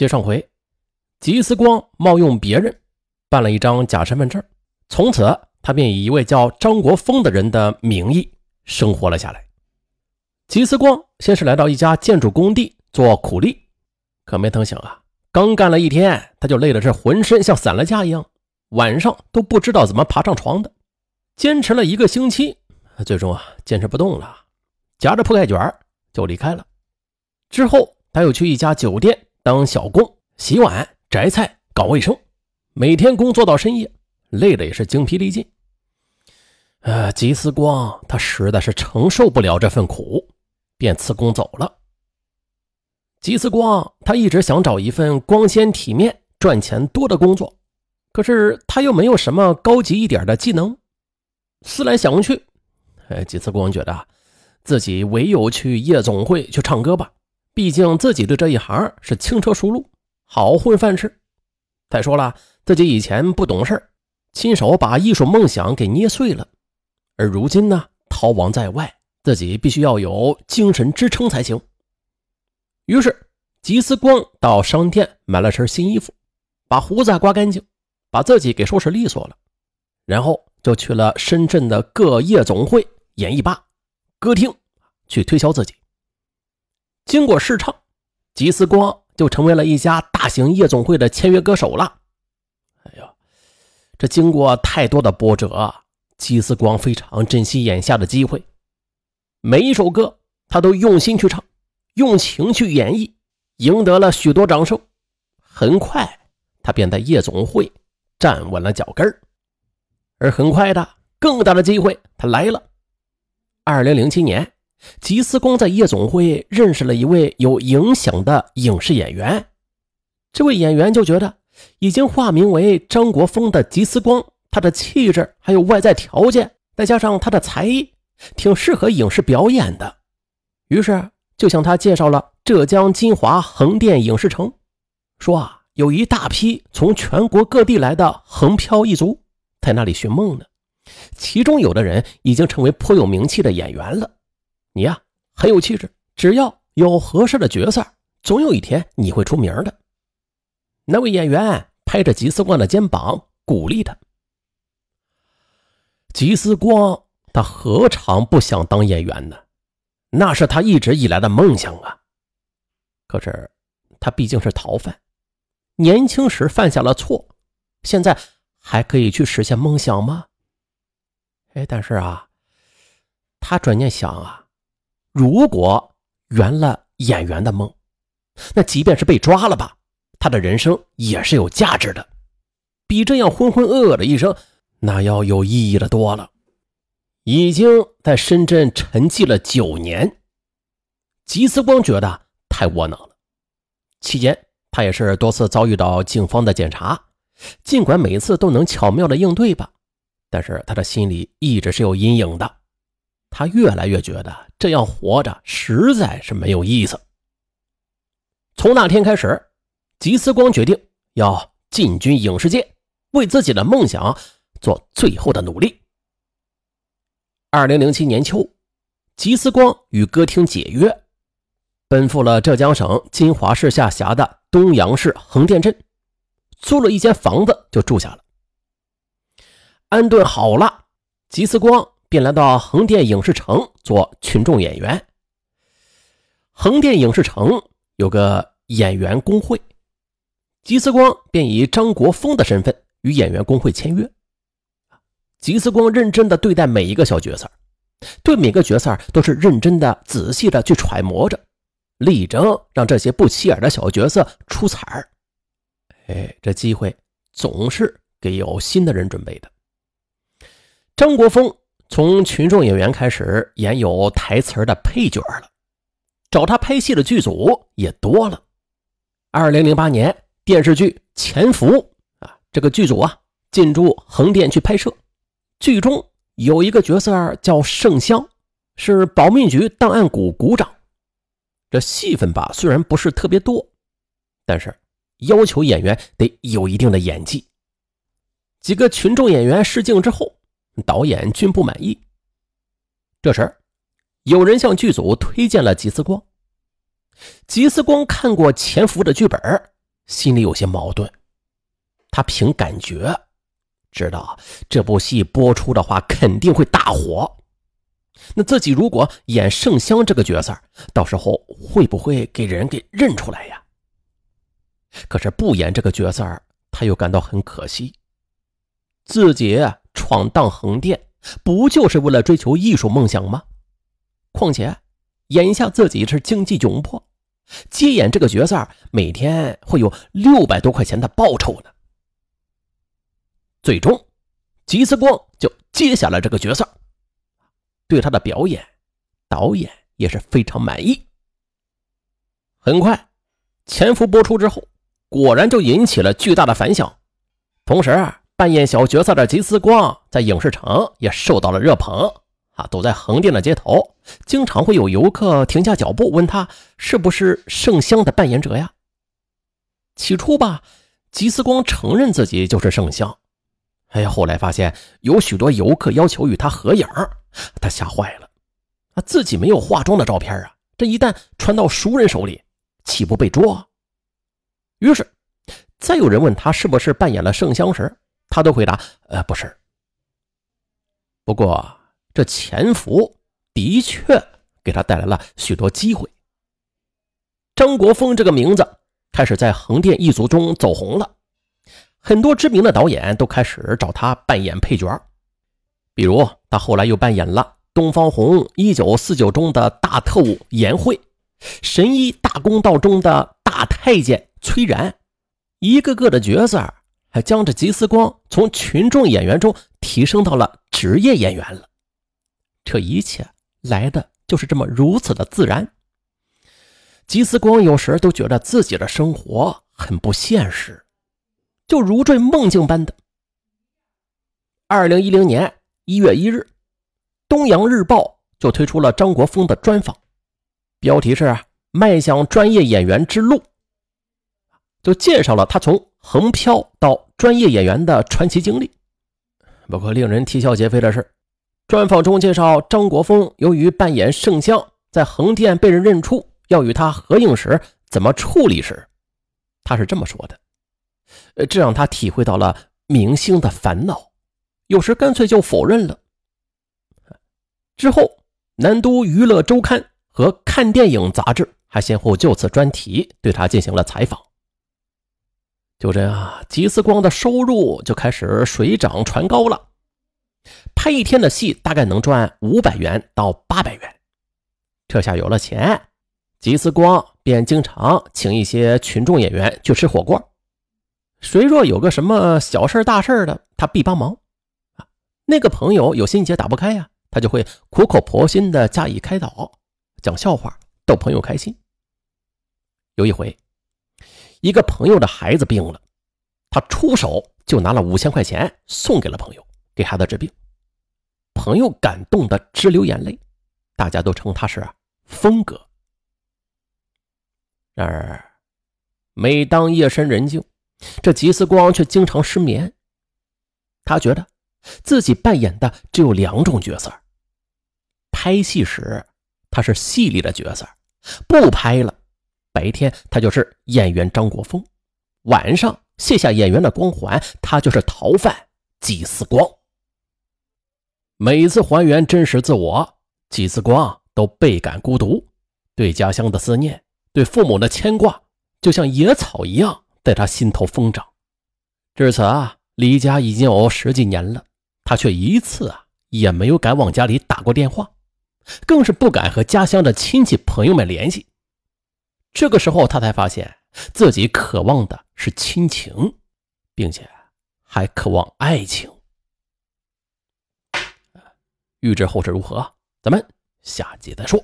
接上回，吉思光冒用别人办了一张假身份证，从此他便以一位叫张国峰的人的名义生活了下来。吉思光先是来到一家建筑工地做苦力，可没成想啊，刚干了一天，他就累得是浑身像散了架一样，晚上都不知道怎么爬上床的。坚持了一个星期，最终啊坚持不动了，夹着铺盖卷就离开了。之后他又去一家酒店当小工，洗碗、摘菜、搞卫生，每天工作到深夜，累的也是精疲力尽。呃，吉思光他实在是承受不了这份苦。便辞工走了。吉思光他一直想找一份光鲜体面、赚钱多的工作，可是他又没有什么高级一点的技能。思来想去，哎，吉思光觉得自己唯有去夜总会去唱歌吧，毕竟自己对这一行是轻车熟路，好混饭吃。再说了，自己以前不懂事亲手把艺术梦想给捏碎了，而如今呢，逃亡在外。自己必须要有精神支撑才行。于是，吉思光到商店买了身新衣服，把胡子刮干净，把自己给收拾利索了，然后就去了深圳的各夜总会、演艺吧、歌厅去推销自己。经过试唱，吉思光就成为了一家大型夜总会的签约歌手了。哎呦，这经过太多的波折，吉思光非常珍惜眼下的机会。每一首歌，他都用心去唱，用情去演绎，赢得了许多掌声。很快，他便在夜总会站稳了脚跟而很快的，更大的机会他来了。二零零七年，吉思光在夜总会认识了一位有影响的影视演员。这位演员就觉得，已经化名为张国峰的吉思光，他的气质还有外在条件，再加上他的才艺。挺适合影视表演的，于是就向他介绍了浙江金华横店影视城，说啊，有一大批从全国各地来的横漂一族在那里寻梦呢，其中有的人已经成为颇有名气的演员了。你呀，很有气质，只要有合适的角色，总有一天你会出名的。那位演员拍着吉思光的肩膀，鼓励他。吉思光。他何尝不想当演员呢？那是他一直以来的梦想啊。可是他毕竟是逃犯，年轻时犯下了错，现在还可以去实现梦想吗？哎，但是啊，他转念想啊，如果圆了演员的梦，那即便是被抓了吧，他的人生也是有价值的，比这样浑浑噩噩的一生，那要有意义的多了。已经在深圳沉寂了九年，吉思光觉得太窝囊了。期间，他也是多次遭遇到警方的检查，尽管每一次都能巧妙的应对吧，但是他的心里一直是有阴影的。他越来越觉得这样活着实在是没有意思。从那天开始，吉思光决定要进军影视界，为自己的梦想做最后的努力。二零零七年秋，吉思光与歌厅解约，奔赴了浙江省金华市下辖的东阳市横店镇，租了一间房子就住下了。安顿好了，吉思光便来到横店影视城做群众演员。横店影视城有个演员工会，吉思光便以张国峰的身份与演员工会签约。吉思光认真的对待每一个小角色，对每个角色都是认真的、仔细的去揣摩着，力争让这些不起眼的小角色出彩儿。哎，这机会总是给有心的人准备的。张国峰从群众演员开始演有台词的配角了，找他拍戏的剧组也多了。二零零八年电视剧《潜伏》啊，这个剧组啊进驻横店去拍摄。剧中有一个角色叫盛香，是保密局档案股股长。这戏份吧虽然不是特别多，但是要求演员得有一定的演技。几个群众演员试镜之后，导演均不满意。这时，有人向剧组推荐了吉思光。吉思光看过《潜伏》的剧本，心里有些矛盾。他凭感觉知道这部戏播出的话肯定会大火。那自己如果演圣香这个角色，到时候会不会给人给认出来呀？可是不演这个角色，他又感到很可惜。自己闯荡横店，不就是为了追求艺术梦想吗？况且眼下自己是经济窘迫，接演这个角色，每天会有六百多块钱的报酬呢。最终，吉思光就接下了这个角色。对他的表演，导演也是非常满意。很快，《潜伏》播出之后，果然就引起了巨大的反响。同时，扮演小角色的吉思光在影视城也受到了热捧。啊，走在横店的街头，经常会有游客停下脚步，问他是不是圣香的扮演者呀？起初吧，吉思光承认自己就是圣香。哎呀，后来发现有许多游客要求与他合影。他吓坏了，啊，自己没有化妆的照片啊，这一旦传到熟人手里，岂不被捉？于是，再有人问他是不是扮演了圣香时，他都回答：“呃，不是。”不过，这潜伏的确给他带来了许多机会。张国峰这个名字开始在横店一族中走红了，很多知名的导演都开始找他扮演配角。比如，他后来又扮演了《东方红一九四九》中的大特务严慧，《神医大公道》中的大太监崔然，一个个的角色，还将这吉思光从群众演员中提升到了职业演员了。这一切来的就是这么如此的自然。吉思光有时都觉得自己的生活很不现实，就如坠梦境般的。二零一零年。一月一日，《东阳日报》就推出了张国峰的专访，标题是“迈向专业演员之路”，就介绍了他从横漂到专业演员的传奇经历。不过，令人啼笑皆非的是，专访中介绍张国峰由于扮演圣香，在横店被人认出，要与他合影时怎么处理时，他是这么说的：“呃，这让他体会到了明星的烦恼。”有时干脆就否认了。之后，《南都娱乐周刊》和《看电影》杂志还先后就此专题对他进行了采访。就这样，吉思光的收入就开始水涨船高了。拍一天的戏大概能赚五百元到八百元。这下有了钱，吉思光便经常请一些群众演员去吃火锅。谁若有个什么小事大事的，他必帮忙。啊那个朋友有心结打不开呀，他就会苦口婆心的加以开导，讲笑话逗朋友开心。有一回，一个朋友的孩子病了，他出手就拿了五千块钱送给了朋友，给孩子治病。朋友感动的直流眼泪，大家都称他是峰哥。然而，每当夜深人静，这吉思光却经常失眠。他觉得。自己扮演的只有两种角色。拍戏时，他是戏里的角色；不拍了，白天他就是演员张国峰；晚上卸下演员的光环，他就是逃犯季思光。每次还原真实自我，季思光都倍感孤独，对家乡的思念，对父母的牵挂，就像野草一样在他心头疯长。至此啊，离家已经有十几年了。他却一次啊也没有敢往家里打过电话，更是不敢和家乡的亲戚朋友们联系。这个时候，他才发现自己渴望的是亲情，并且还渴望爱情。欲知后事如何，咱们下集再说。